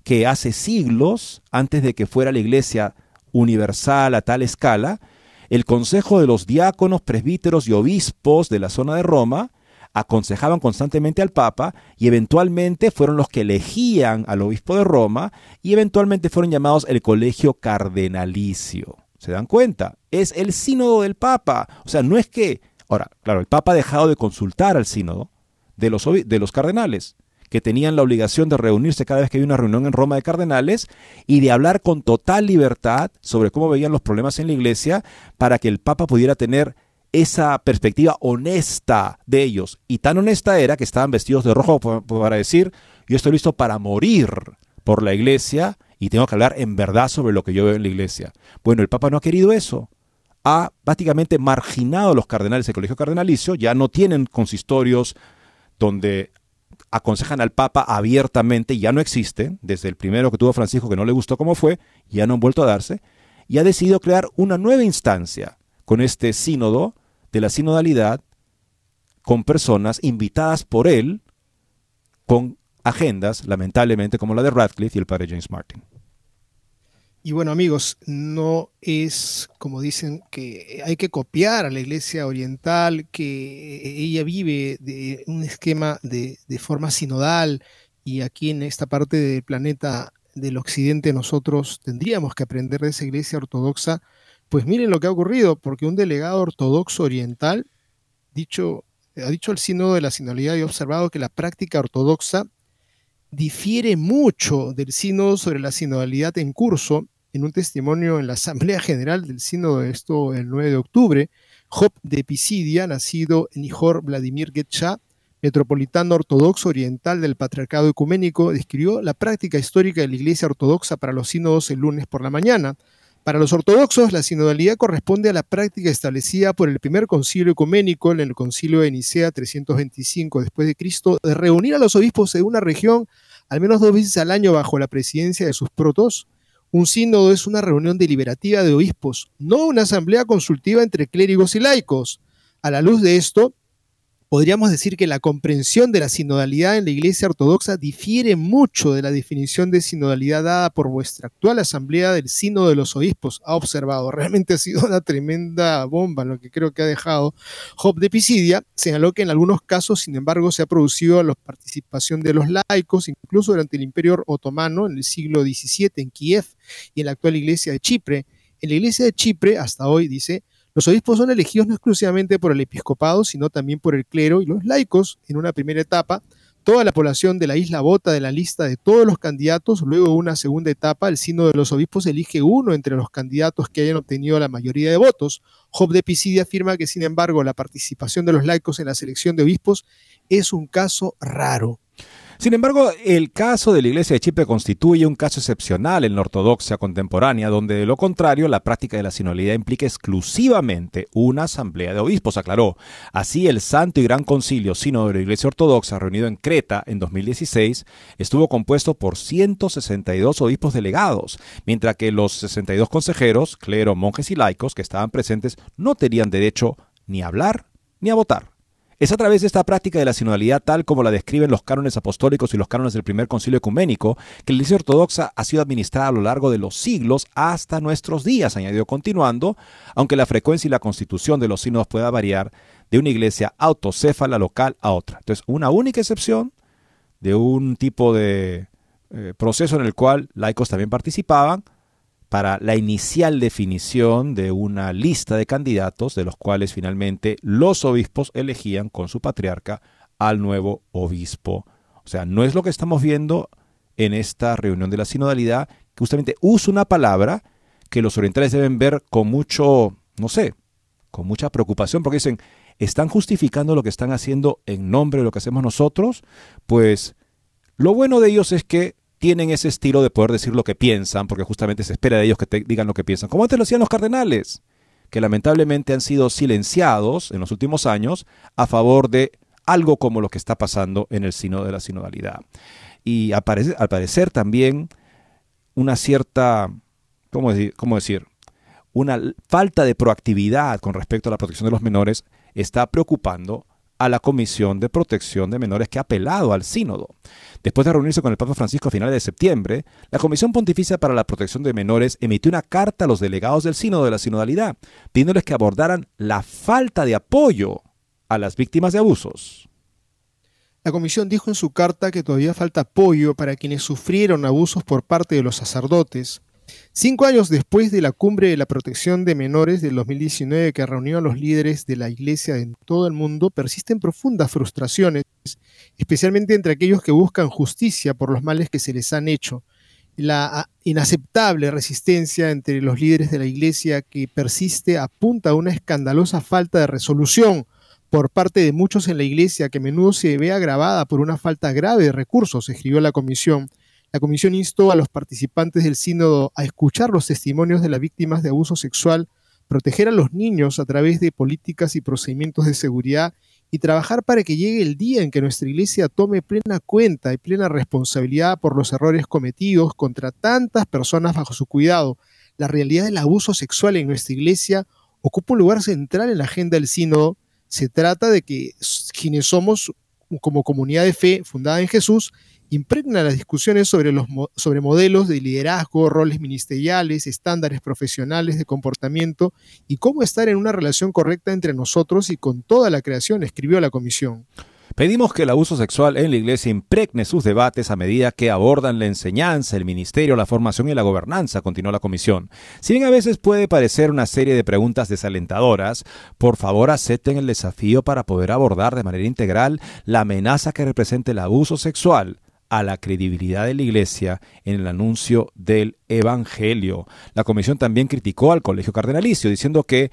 que hace siglos, antes de que fuera la iglesia universal a tal escala, el consejo de los diáconos, presbíteros y obispos de la zona de Roma aconsejaban constantemente al Papa y eventualmente fueron los que elegían al obispo de Roma y eventualmente fueron llamados el colegio cardenalicio. ¿Se dan cuenta? Es el sínodo del Papa. O sea, no es que... Ahora, claro, el Papa ha dejado de consultar al sínodo, de los, de los cardenales, que tenían la obligación de reunirse cada vez que había una reunión en Roma de cardenales y de hablar con total libertad sobre cómo veían los problemas en la iglesia para que el Papa pudiera tener esa perspectiva honesta de ellos. Y tan honesta era que estaban vestidos de rojo para decir, yo estoy listo para morir por la iglesia y tengo que hablar en verdad sobre lo que yo veo en la iglesia. Bueno, el Papa no ha querido eso ha prácticamente marginado a los cardenales del colegio cardenalicio, ya no tienen consistorios donde aconsejan al Papa abiertamente, ya no existe, desde el primero que tuvo Francisco que no le gustó cómo fue, ya no han vuelto a darse, y ha decidido crear una nueva instancia con este sínodo de la sinodalidad, con personas invitadas por él, con agendas, lamentablemente, como la de Radcliffe y el padre James Martin. Y bueno amigos, no es como dicen que hay que copiar a la iglesia oriental, que ella vive de un esquema de, forma sinodal y aquí en esta parte del planeta del occidente nosotros tendríamos que aprender de esa iglesia ortodoxa. Pues miren lo que ha ocurrido, porque un delegado ortodoxo oriental ha dicho al sínodo de la sinodalidad y ha observado que la práctica ortodoxa difiere mucho del sínodo sobre la sinodalidad en curso en un testimonio en la Asamblea General del Sínodo esto el 9 de octubre, Job de Pisidia, nacido en Ijor Vladimir Getcha, metropolitano ortodoxo oriental del Patriarcado Ecuménico, describió la práctica histórica de la Iglesia Ortodoxa para los sínodos el lunes por la mañana. Para los ortodoxos, la sinodalidad corresponde a la práctica establecida por el primer concilio ecuménico en el concilio de Nicea 325 después de Cristo de reunir a los obispos de una región al menos dos veces al año bajo la presidencia de sus protos un sínodo es una reunión deliberativa de obispos, no una asamblea consultiva entre clérigos y laicos. A la luz de esto, podríamos decir que la comprensión de la sinodalidad en la Iglesia Ortodoxa difiere mucho de la definición de sinodalidad dada por vuestra actual Asamblea del Sínodo de los Obispos. Ha observado, realmente ha sido una tremenda bomba lo que creo que ha dejado Job de Pisidia. Señaló que en algunos casos, sin embargo, se ha producido la participación de los laicos, incluso durante el Imperio Otomano en el siglo XVII en Kiev y en la actual Iglesia de Chipre. En la Iglesia de Chipre, hasta hoy, dice, los obispos son elegidos no exclusivamente por el episcopado, sino también por el clero y los laicos en una primera etapa. Toda la población de la isla vota de la lista de todos los candidatos. Luego, una segunda etapa, el sino de los obispos elige uno entre los candidatos que hayan obtenido la mayoría de votos. Job de Pisidia afirma que, sin embargo, la participación de los laicos en la selección de obispos es un caso raro. Sin embargo, el caso de la Iglesia de Chipre constituye un caso excepcional en la ortodoxia contemporánea, donde de lo contrario la práctica de la sinodalidad implica exclusivamente una asamblea de obispos, aclaró. Así, el Santo y Gran Concilio Sínodo de la Iglesia Ortodoxa, reunido en Creta en 2016, estuvo compuesto por 162 obispos delegados, mientras que los 62 consejeros, clero, monjes y laicos que estaban presentes no tenían derecho ni a hablar ni a votar. Es a través de esta práctica de la sinodalidad tal como la describen los cánones apostólicos y los cánones del primer concilio ecuménico que la Iglesia Ortodoxa ha sido administrada a lo largo de los siglos hasta nuestros días, añadió continuando, aunque la frecuencia y la constitución de los sínodos pueda variar de una iglesia autocéfala local a otra. Entonces, una única excepción de un tipo de eh, proceso en el cual laicos también participaban, para la inicial definición de una lista de candidatos de los cuales finalmente los obispos elegían con su patriarca al nuevo obispo. O sea, no es lo que estamos viendo en esta reunión de la sinodalidad, que justamente usa una palabra que los orientales deben ver con mucho, no sé, con mucha preocupación, porque dicen, ¿están justificando lo que están haciendo en nombre de lo que hacemos nosotros? Pues lo bueno de ellos es que tienen ese estilo de poder decir lo que piensan, porque justamente se espera de ellos que te digan lo que piensan, como antes lo hacían los cardenales, que lamentablemente han sido silenciados en los últimos años a favor de algo como lo que está pasando en el sino de la sinodalidad. Y al parecer, también una cierta, ¿cómo decir? ¿cómo decir? Una falta de proactividad con respecto a la protección de los menores está preocupando a la Comisión de Protección de Menores que ha apelado al sínodo. Después de reunirse con el Papa Francisco a finales de septiembre, la Comisión Pontificia para la Protección de Menores emitió una carta a los delegados del sínodo de la sinodalidad, pidiéndoles que abordaran la falta de apoyo a las víctimas de abusos. La comisión dijo en su carta que todavía falta apoyo para quienes sufrieron abusos por parte de los sacerdotes, Cinco años después de la cumbre de la protección de menores del 2019 que reunió a los líderes de la Iglesia en todo el mundo, persisten profundas frustraciones, especialmente entre aquellos que buscan justicia por los males que se les han hecho. La inaceptable resistencia entre los líderes de la Iglesia que persiste apunta a una escandalosa falta de resolución por parte de muchos en la Iglesia que a menudo se ve agravada por una falta grave de recursos, escribió la comisión. La comisión instó a los participantes del sínodo a escuchar los testimonios de las víctimas de abuso sexual, proteger a los niños a través de políticas y procedimientos de seguridad y trabajar para que llegue el día en que nuestra iglesia tome plena cuenta y plena responsabilidad por los errores cometidos contra tantas personas bajo su cuidado. La realidad del abuso sexual en nuestra iglesia ocupa un lugar central en la agenda del sínodo. Se trata de que quienes somos como comunidad de fe fundada en Jesús impregna las discusiones sobre, los, sobre modelos de liderazgo, roles ministeriales, estándares profesionales de comportamiento y cómo estar en una relación correcta entre nosotros y con toda la creación, escribió la comisión. Pedimos que el abuso sexual en la Iglesia impregne sus debates a medida que abordan la enseñanza, el ministerio, la formación y la gobernanza, continuó la comisión. Si bien a veces puede parecer una serie de preguntas desalentadoras, por favor acepten el desafío para poder abordar de manera integral la amenaza que representa el abuso sexual a la credibilidad de la Iglesia en el anuncio del Evangelio. La comisión también criticó al Colegio Cardenalicio, diciendo que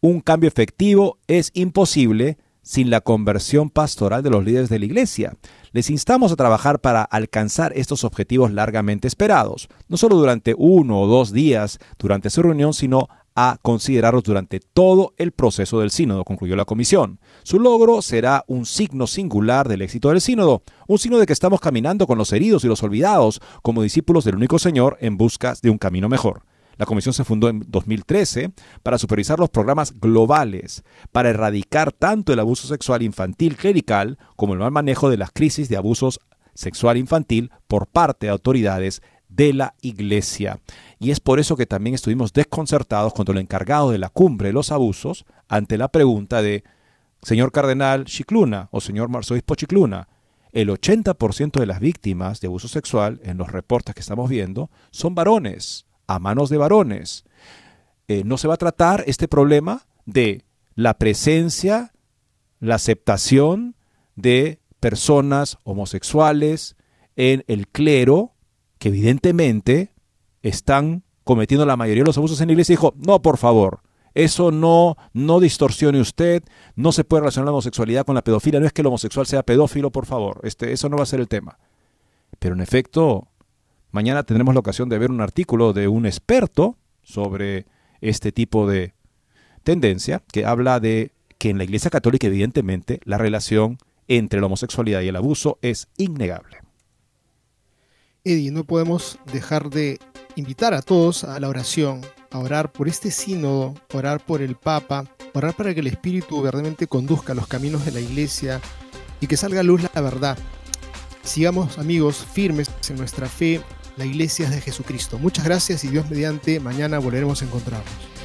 un cambio efectivo es imposible sin la conversión pastoral de los líderes de la Iglesia. Les instamos a trabajar para alcanzar estos objetivos largamente esperados, no solo durante uno o dos días durante su reunión, sino a considerarlos durante todo el proceso del sínodo, concluyó la comisión. Su logro será un signo singular del éxito del sínodo, un signo de que estamos caminando con los heridos y los olvidados como discípulos del único Señor en busca de un camino mejor. La comisión se fundó en 2013 para supervisar los programas globales, para erradicar tanto el abuso sexual infantil clerical como el mal manejo de las crisis de abusos sexual infantil por parte de autoridades de la Iglesia. Y es por eso que también estuvimos desconcertados cuando el encargado de la cumbre de los abusos, ante la pregunta de, señor cardenal Chicluna o señor arzobispo Chicluna, el 80% de las víctimas de abuso sexual en los reportes que estamos viendo son varones, a manos de varones. Eh, no se va a tratar este problema de la presencia, la aceptación de personas homosexuales en el clero, evidentemente están cometiendo la mayoría de los abusos en la iglesia, dijo, no, por favor, eso no, no distorsione usted, no se puede relacionar la homosexualidad con la pedofilia, no es que el homosexual sea pedófilo, por favor, este, eso no va a ser el tema. Pero en efecto, mañana tendremos la ocasión de ver un artículo de un experto sobre este tipo de tendencia que habla de que en la Iglesia Católica evidentemente la relación entre la homosexualidad y el abuso es innegable. Eddie, no podemos dejar de invitar a todos a la oración, a orar por este sínodo, orar por el Papa, orar para que el Espíritu verdaderamente conduzca los caminos de la iglesia y que salga a luz la verdad. Sigamos amigos firmes en nuestra fe, la iglesia es de Jesucristo. Muchas gracias y Dios mediante, mañana volveremos a encontrarnos.